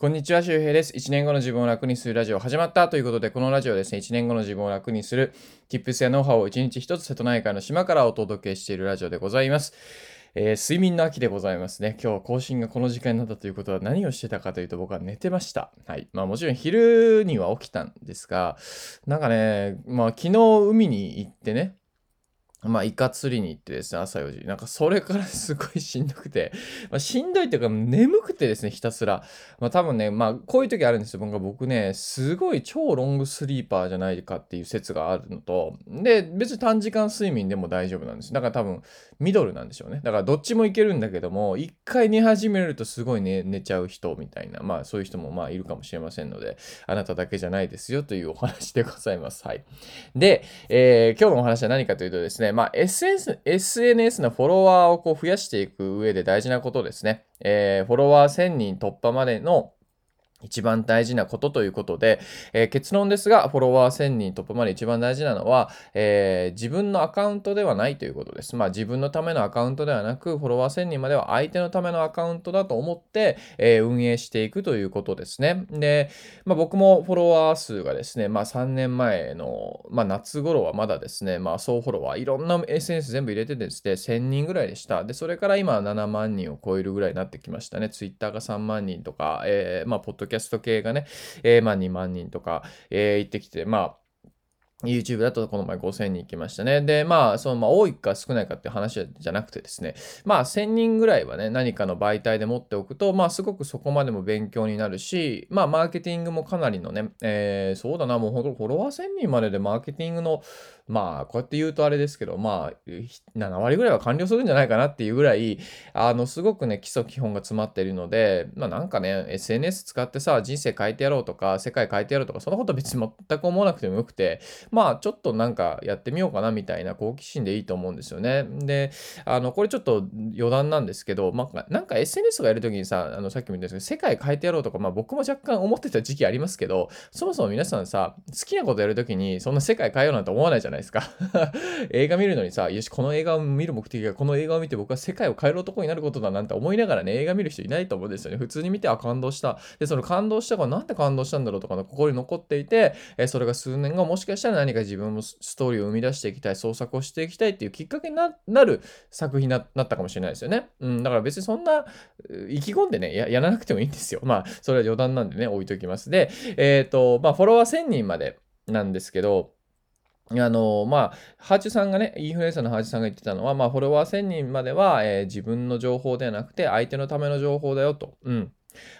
こんにちは、周平です。1年後の自分を楽にするラジオ始まったということで、このラジオですね、1年後の自分を楽にする Tips やノウハウを1日1つ瀬戸内海の島からお届けしているラジオでございます。えー、睡眠の秋でございますね。今日更新がこの時間になったということは何をしてたかというと僕は寝てました。はい。まあもちろん昼には起きたんですが、なんかね、まあ昨日海に行ってね、まあ、イカ釣りに行ってですね、朝4時。なんか、それからすごいしんどくて、まあ、しんどいというか、眠くてですね、ひたすら。まあ、多分ね、まあ、こういう時あるんですよ。僕僕ね、すごい超ロングスリーパーじゃないかっていう説があるのと、で、別に短時間睡眠でも大丈夫なんです。だから多分、ミドルなんでしょうね。だから、どっちもいけるんだけども、一回寝始めるとすごい寝寝ちゃう人みたいな、まあ、そういう人もまあ、いるかもしれませんので、あなただけじゃないですよというお話でございます。はい。で、えー、今日のお話は何かというとですね、まあ、SNS, SNS のフォロワーをこう増やしていく上で大事なことですね。えー、フォロワー1000人突破までの一番大事なことということで、えー、結論ですが、フォロワー1000人突破まで一番大事なのは、えー、自分のアカウントではないということです。まあ自分のためのアカウントではなく、フォロワー1000人までは相手のためのアカウントだと思って、えー、運営していくということですね。で、まあ僕もフォロワー数がですね、まあ3年前の、まあ夏頃はまだですね、まあ総フォロワー、いろんな SNS 全部入れてですね、1000人ぐらいでした。で、それから今7万人を超えるぐらいになってきましたね。Twitter が3万人とか、えー、まあポッドキャスト系がね、えー、まあ2万人とか、えー、行ってきて、まあ、YouTube だとこの前5000人行きましたね。で、まあ、その、まあ、多いか少ないかっていう話じゃなくてですね、まあ、1000人ぐらいはね、何かの媒体で持っておくと、まあ、すごくそこまでも勉強になるし、まあ、マーケティングもかなりのね、えー、そうだな、もうほんとフォロワー1000人まででマーケティングの、まあ、こうやって言うとあれですけど、まあ、7割ぐらいは完了するんじゃないかなっていうぐらい、あの、すごくね、基礎基本が詰まっているので、まあ、なんかね、SNS 使ってさ、人生変えてやろうとか、世界変えてやろうとか、そんなこと別に全く思わなくてもよくて、まあ、ちょっとなんかやってみようかなみたいな好奇心でいいと思うんですよね。で、あの、これちょっと余談なんですけど、まあ、なんか SNS がやるときにさ、あの、さっきも言ったんですけど、世界変えてやろうとか、まあ僕も若干思ってた時期ありますけど、そもそも皆さんさ、好きなことやるときに、そんな世界変えようなんて思わないじゃないですか。映画見るのにさ、よし、この映画を見る目的が、この映画を見て僕は世界を変える男になることだなんて思いながらね、映画見る人いないと思うんですよね。普通に見て、あ、感動した。で、その感動したからなんで感動したんだろうとかの心に残っていて、えそれが数年後もしかしたら何か自分もストーリーを生み出していきたい、創作をしていきたいっていうきっかけになる作品になったかもしれないですよね。うん、だから別にそんな意気込んでねや、やらなくてもいいんですよ。まあ、それは余談なんでね、置いときます。で、えっ、ー、と、まあ、フォロワー1000人までなんですけど、あのまあ、ハーチュさんがね、インフルエンサーのハーチュさんが言ってたのは、まあ、フォロワー1000人までは、えー、自分の情報ではなくて、相手のための情報だよと。うん。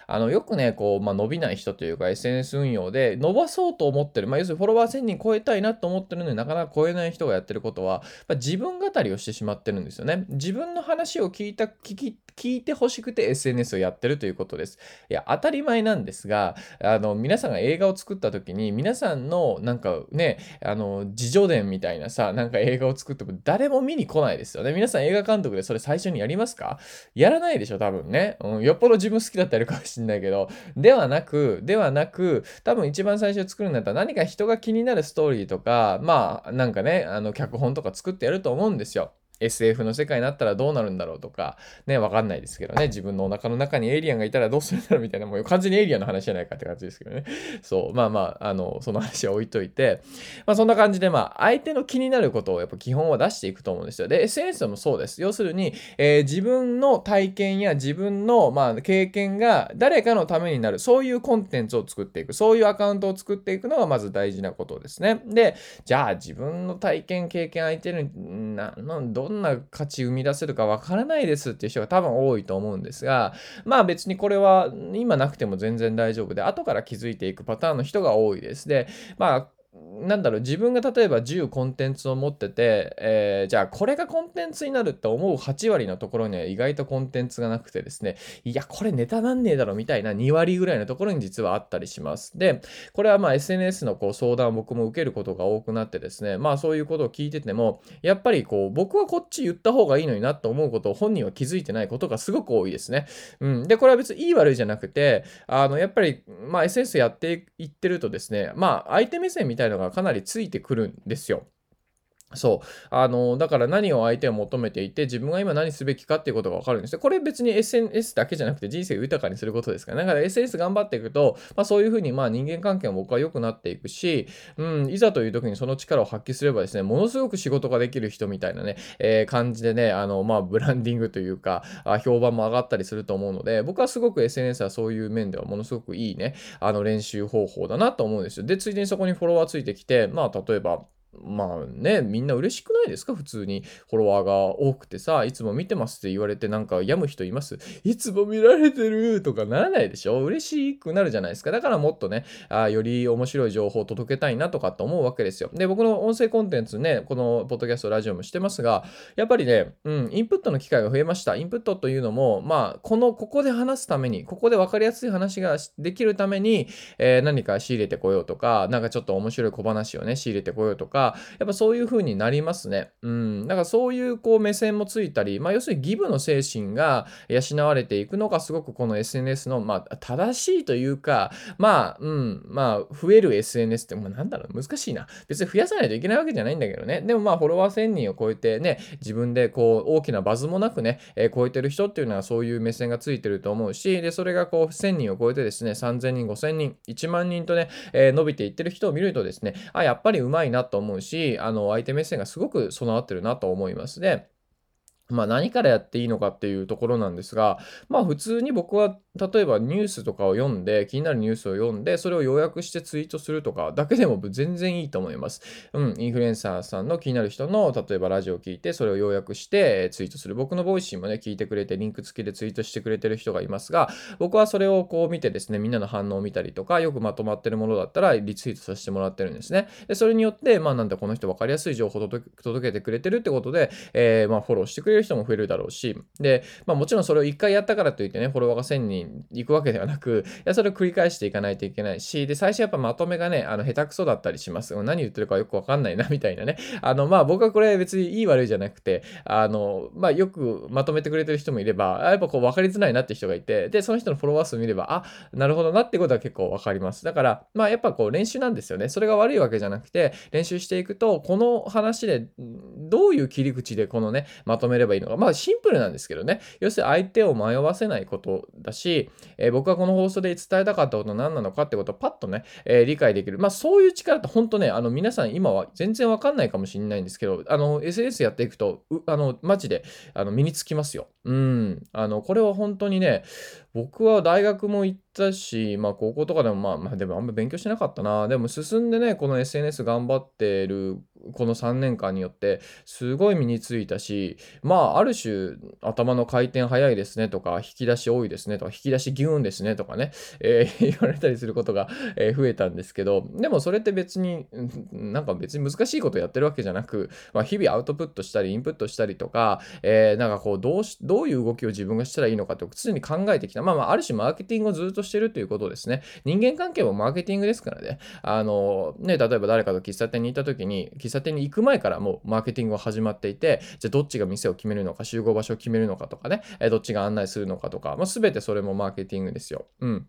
あの、よくね、こう、まあ、伸びない人というか SNS 運用で伸ばそうと思ってる、まあ、要するにフォロワー1000人超えたいなと思ってるのになかなか超えない人がやってることは、まあ、自分語りをしてしまってるんですよね。自分の話を聞いた、聞き、聞いてほしくて SNS をやってるということです。いや、当たり前なんですが、あの、皆さんが映画を作った時に、皆さんの、なんかね、あの、自助伝みたいなさ、なんか映画を作っても誰も見に来ないですよね。皆さん映画監督でそれ最初にやりますか？やらないでしょ、多分ね。うん、よっぽど自分好きだったらやるかもしんないけど、ではなく、ではなく、多分一番最初作るんだったら何か人が気になるストーリーとか、まあ、なんかね、あの、脚本とか作ってやると思うんですよ。SF の世界になったらどうなるんだろうとか、ね、わかんないですけどね、自分のお腹の中にエイリアンがいたらどうするんだろうみたいな、もう完全にエイリアンの話じゃないかって感じですけどね。そう、まあまあ、あの、その話は置いといて、まあそんな感じで、まあ、相手の気になることをやっぱ基本は出していくと思うんですよ。で、SNS もそうです。要するに、えー、自分の体験や自分の、まあ、経験が誰かのためになる、そういうコンテンツを作っていく、そういうアカウントを作っていくのがまず大事なことですね。で、じゃあ自分の体験、経験相手にな、どどんな価値生み出せるかわからないですっていう人が多分多いと思うんですが、まあ別にこれは今なくても全然大丈夫で、後から気づいていくパターンの人が多いです。で、まあなんだろう、自分が例えば10コンテンツを持ってて、えー、じゃあこれがコンテンツになるって思う8割のところには意外とコンテンツがなくてですね、いや、これネタなんねえだろみたいな2割ぐらいのところに実はあったりします。で、これはまあ SNS のこう相談を僕も受けることが多くなってですね、まあそういうことを聞いてても、やっぱりこう、僕はこっち言った方がいいのになと思うことを本人は気づいてないことがすごく多いですね。うん。で、これは別にいい悪いじゃなくて、あの、やっぱり、まあ SNS やっていってるとですね、まあ相手目線みたいなたいのがかなりついてくるんですよ。そう。あの、だから何を相手は求めていて、自分が今何すべきかっていうことがわかるんですよ。これ別に SNS だけじゃなくて人生を豊かにすることですから。だから SNS 頑張っていくと、まあそういうふうにまあ人間関係も僕は良くなっていくし、うん、いざという時にその力を発揮すればですね、ものすごく仕事ができる人みたいなね、えー、感じでね、あの、まあブランディングというか、あ評判も上がったりすると思うので、僕はすごく SNS はそういう面ではものすごくいいね、あの練習方法だなと思うんですよ。で、ついでにそこにフォロワーついてきて、まあ例えば、まあね、みんな嬉しくないですか？普通にフォロワーが多くてさ、いつも見てますって言われてなんか病む人います？いつも見られてる？とかならないでしょ？嬉しくなるじゃないですか。だからもっとね、あより面白い情報を届けたいなとかって思うわけですよ。で、僕の音声コンテンツね、このポッドキャスト、ラジオもしてますが、やっぱりね、うん、インプットの機会が増えました。インプットというのも、まあ、この、ここで話すために、ここで分かりやすい話ができるために、えー、何か仕入れてこようとか、なんかちょっと面白い小話をね、仕入れてこようとか、やっぱそういう風になりますね。うん。だからそういうこう目線もついたり、まあ要するにギブの精神が養われていくのがすごくこの SNS の、まあ正しいというか、まあ、うん、まあ増える SNS って、まあなんだろう、難しいな。別に増やさないといけないわけじゃないんだけどね。でもまあフォロワー1000人を超えてね、自分でこう大きなバズもなくね、えー、超えてる人っていうのはそういう目線がついてると思うし、で、それがこう1000人を超えてですね、3000人、5000人、1万人とね、えー、伸びていってる人を見るとですね、あ、やっぱりうまいなと思う思うし、あの、相手目線がすごく備わってるなと思いますね。まあ何からやっていいのかっていうところなんですが、まあ普通に僕は例えばニュースとかを読んで、気になるニュースを読んで、それを要約してツイートするとかだけでも全然いいと思います。うん、インフルエンサーさんの気になる人の、例えばラジオを聞いて、それを要約してツイートする。僕の Voicy もね、聞いてくれて、リンク付きでツイートしてくれてる人がいますが、僕はそれをこう見てですね、みんなの反応を見たりとか、よくまとまってるものだったらリツイートさせてもらってるんですね。で、それによって、まあなんだこの人分かりやすい情報を届けてくれてるってことで、えー、まあフォローしてくれる人も増えるだろうし、で、まあもちろんそれを一回やったからといってね、フォロワーが1000人いくわけではなく、いや、それを繰り返していかないといけないし、で、最初やっぱまとめがね、あの、下手くそだったりします。何言ってるかよくわかんないな、みたいなね。あの、まあ、僕はこれ別にいい悪いじゃなくて、あの、まあ、よくまとめてくれてる人もいれば、やっぱこう、分かりづらいなって人がいて、で、その人のフォロワー数見れば、あ、なるほどなってことは結構わかります。だから、まあ、やっぱこう、練習なんですよね。それが悪いわけじゃなくて、練習していくと、この話で、どういう切り口でこのね、まとめればいいのか。まあ、シンプルなんですけどね。要するに相手を迷わせないことだし、えー、僕はこの放送で伝えたかったこと何なのかってことをパッとね、えー、理解できる。まあそういう力って本当ね、あの皆さん今は全然わかんないかもしれないんですけど、あの SNS やっていくと、あのマジであの身につきますよ。うん。あの、これは本当にね、僕は大学も行ったし、まあ高校とかでもまあ、まあでもあんま勉強してなかったな。でも進んでね、この SNS 頑張ってるこの3年間によってすごい身についたし、まあある種頭の回転早いですねとか、引き出し多いですねとか、引き出しギューンですねとかね、えー、言われたりすることが、え、増えたんですけど、でもそれって別に、なんか別に難しいことやってるわけじゃなく、まあ日々アウトプットしたりインプットしたりとか、えー、なんかこうどうし、どういう動きを自分がしたらいいのかって常に考えてきた。まあまあある種マーケティングをずっとしてるということですね。人間関係もマーケティングですからね。あの、ね、例えば誰かと喫茶店に行った時に、喫茶店に行く前からもうマーケティングは始まっていて、じゃあどっちが店を決めるのか、集合場所を決めるのかとかね、えどっちが案内するのかとか、まあ、全てそれもマーケティングですよ。うん。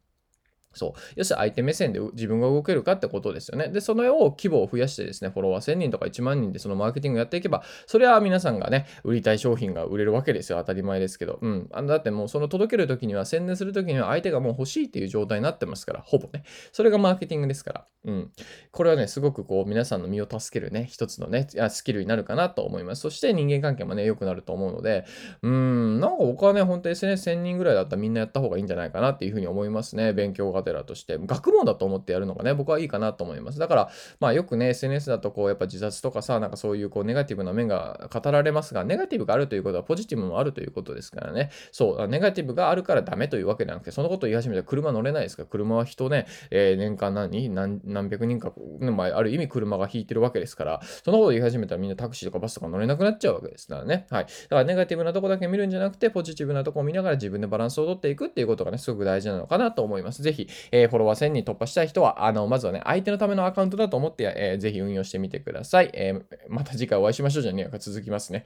そう。要するに相手目線で自分が動けるかってことですよね。で、そのを規模を増やしてですね、フォロワー1000人とか1万人でそのマーケティングやっていけば、それは皆さんがね、売りたい商品が売れるわけですよ。当たり前ですけど。うん。あだってもうその届けるときには、宣伝するときには相手がもう欲しいっていう状態になってますから、ほぼね。それがマーケティングですから。うん。これはね、すごくこう、皆さんの身を助けるね、一つのね、スキルになるかなと思います。そして人間関係もね、良くなると思うので、うん、なんか僕はね、本当 SNS1000 人ぐらいだったらみんなやった方がいいんじゃないかなっていうふうに思いますね。勉強がてらとして。学問だと思ってやるのがね、僕はいいかなと思います。だから、まあよくね、SNS だとこう、やっぱ自殺とかさ、なんかそういうこう、ネガティブな面が語られますが、ネガティブがあるということはポジティブもあるということですからね。そう、ネガティブがあるからダメというわけじゃなくて、そのことを言い始めたら車乗れないですから、車は人ね、えー、年間何何何百人か、まあ、ある意味車が引いてるわけですから、そのことを言い始めたらみんなタクシーとかバスとか乗れなくなっちゃうわけですからね。はい。だからネガティブなとこだけ見るんじゃなくて、ポジティブなとこを見ながら自分でバランスをとっていくっていうことがね、すごく大事なのかなと思います。ぜひ、えー、フォロワー1000人突破したい人は、あの、まずはね、相手のためのアカウントだと思って、えー、ぜひ運用してみてください。えー、また次回お会いしましょうじゃねえか、続きますね。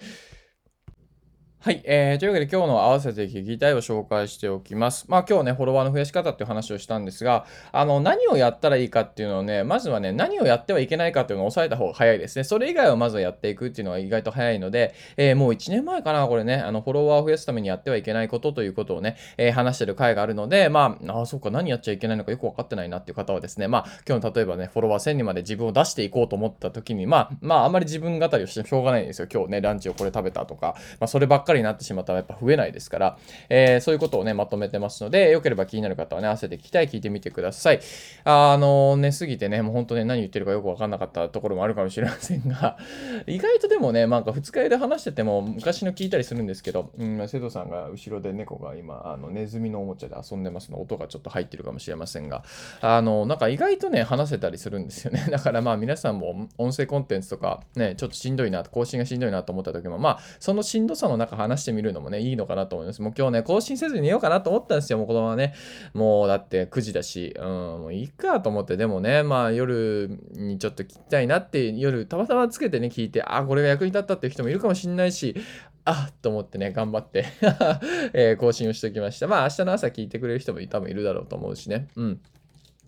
はい、えー、というわけで今日の合わせて聞きたいを紹介しておきます。まあ今日ね、フォロワーの増やし方っていう話をしたんですが、あの、何をやったらいいかっていうのをね、まずはね、何をやってはいけないかっていうのを押さえた方が早いですね。それ以外をまずはやっていくっていうのは意外と早いので、えー、もう1年前かな、これね、あの、フォロワーを増やすためにやってはいけないことということをね、えー、話してる回があるので、まあ、ああ、そっか、何やっちゃいけないのかよくわかってないなっていう方はですね、まあ、今日の例えばね、フォロワー1000人まで自分を出していこうと思った時に、まあ、まあ、あんまり自分語りをしてしょうがないんですよ。今日ね、ランチをこれ食べたとか、まあ、そればっかりになってしまったらやっぱ増えないですから、えー、そういうことをね、まとめてますので、よければ気になる方はね、合わせて聞きたい、聞いてみてください。あの、寝すぎてね、もう本当ね、何言ってるかよくわかんなかったところもあるかもしれませんが、意外とでもね、なんか二日酔いで話してても、昔の聞いたりするんですけど、うん、瀬戸さんが後ろで猫が今、あの、ネズミのおもちゃで遊んでますの、音がちょっと入ってるかもしれませんが、あの、なんか意外とね、話せたりするんですよね。だからまあ皆さんも音声コンテンツとか、ね、ちょっとしんどいな、更新がしんどいなと思った時も、まあ、そのしんどさの中話してみるのもね、いいのかなと思います。もう今日ね、更新せずに寝ようかなと思ったんですよ、もうこのままね。もうだって9時だし、うん、もういいかと思って、でもね、まあ夜にちょっと聞きたいなって、夜たまたまつけてね、聞いて、あ、これが役に立ったっていう人もいるかもしんないし、あっと思ってね、頑張って えー、更新をしておきました。まあ明日の朝聞いてくれる人も多分いるだろうと思うしね。うん。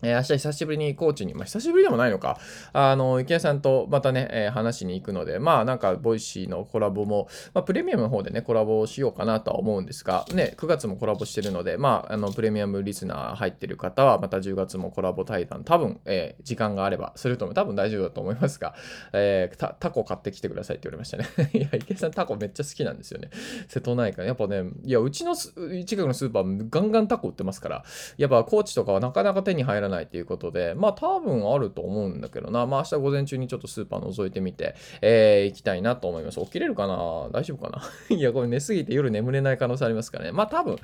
えー、明日久しぶりに高知に、まあ、久しぶりでもないのか、あの、イケハヤさんとまたね、えー、話しに行くので、まあ、なんか、 Voicy のコラボも、まあ、プレミアムの方でね、コラボしようかなとは思うんですが、ね、9月もコラボしてるので、まあ、あの、プレミアムリスナー入ってる方は、また10月もコラボ対談、多分、えー、時間があればすると思う。多分大丈夫だと思いますが、えー、タコ買ってきてくださいって言われましたね。いや、池谷さんタコめっちゃ好きなんですよね。瀬戸内海。やっぱね、いや、うちの近くのスーパーガンガンタコ売ってますから、やっぱ高知とかはなかなか手に入らないっていうことで、まあ多分あると思うんだけどな。まあ明日午前中にちょっとスーパー覗いてみて、えー、行きたいなと思います。起きれるかな？大丈夫かな？いや、これ寝すぎて夜眠れない可能性ありますからね。まあ多分、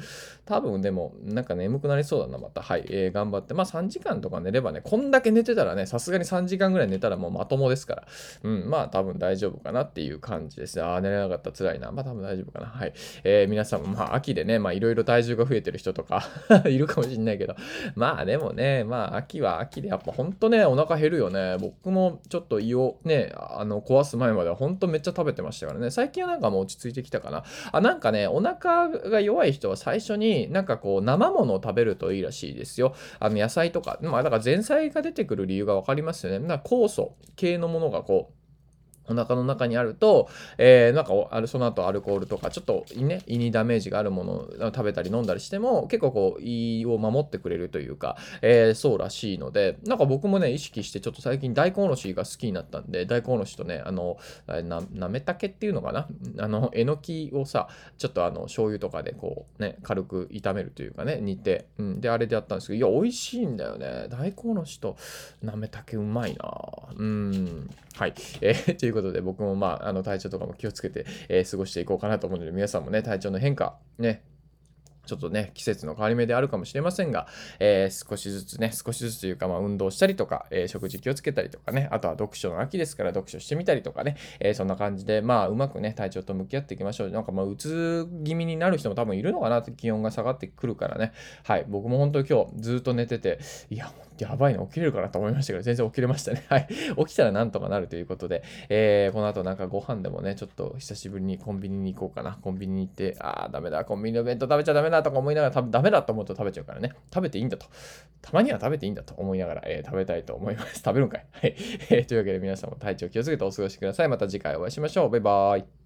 多分でも、なんか眠くなりそうだな、また。はい、えー、頑張って。まあ3時間とか寝ればね、こんだけ寝てたらね、さすがに3時間ぐらい寝たらもうまともですから。うん、まあ多分大丈夫かなっていう感じですああ、寝れなかった、辛いな。まあ多分大丈夫かな。はい。えー、皆さんもまあ秋でね、まあいろいろ体重が増えてる人とか いるかもしんないけど、まあでもね、まあまあ秋は秋でやっぱほんとね、お腹減るよね。僕もちょっと胃をね、あの、壊す前まではほんとめっちゃ食べてましたからね。最近はなんかもう落ち着いてきたかな。あ、なんかね、お腹が弱い人は最初になんかこう、生ものを食べるといいらしいですよ。あの、野菜とか。まあ、だから前菜が出てくる理由がわかりますよね。だから酵素系のものがこう、お腹の中にあると、えー、なんかあるその後アルコールとかちょっとね胃にダメージがあるものを食べたり飲んだりしても結構こう胃を守ってくれるというか、えー、そうらしいのでなんか僕もね意識してちょっと最近大根おろしが好きになったんで大根おろしとねあのななめたけっていうのかな？あのえのきをさちょっとあの醤油とかでこうね軽く炒めるというかね煮て、うん、であれでやったんですけどいや美味しいんだよね。大根おろしとなめたけうまいな。うん。はい。えー、といういうことで、僕もまあ、あの、体調とかも気をつけて、えー、過ごしていこうかなと思うので、皆さんもね、体調の変化、ね、ちょっとね、季節の変わり目であるかもしれませんが、えー、少しずつね、少しずつというか、まあ、運動したりとか、えー、食事気をつけたりとかね、あとは読書の秋ですから読書してみたりとかね、えー、そんな感じで、まあ、うまくね、体調と向き合っていきましょう。なんかまあ、うつ気味になる人も多分いるのかなって気温が下がってくるからね。はい、僕も本当に今日ずっと寝てて、いや、やばいな、起きれるかなと思いましたけど、全然起きれましたね。はい。起きたらなんとかなるということで、えー、この後なんかご飯でもね、ちょっと久しぶりにコンビニに行こうかな。コンビニに行って、あー、ダメだ、コンビニの弁当食べちゃダメだとか思いながら、多分ダメだと思うと食べちゃうからね。食べていいんだと。たまには食べていいんだと思いながら、えー、食べたいと思います。食べるんかい。はい。えー、というわけで皆さんも体調気をつけてお過ごしください。また次回お会いしましょう。バイバーイ。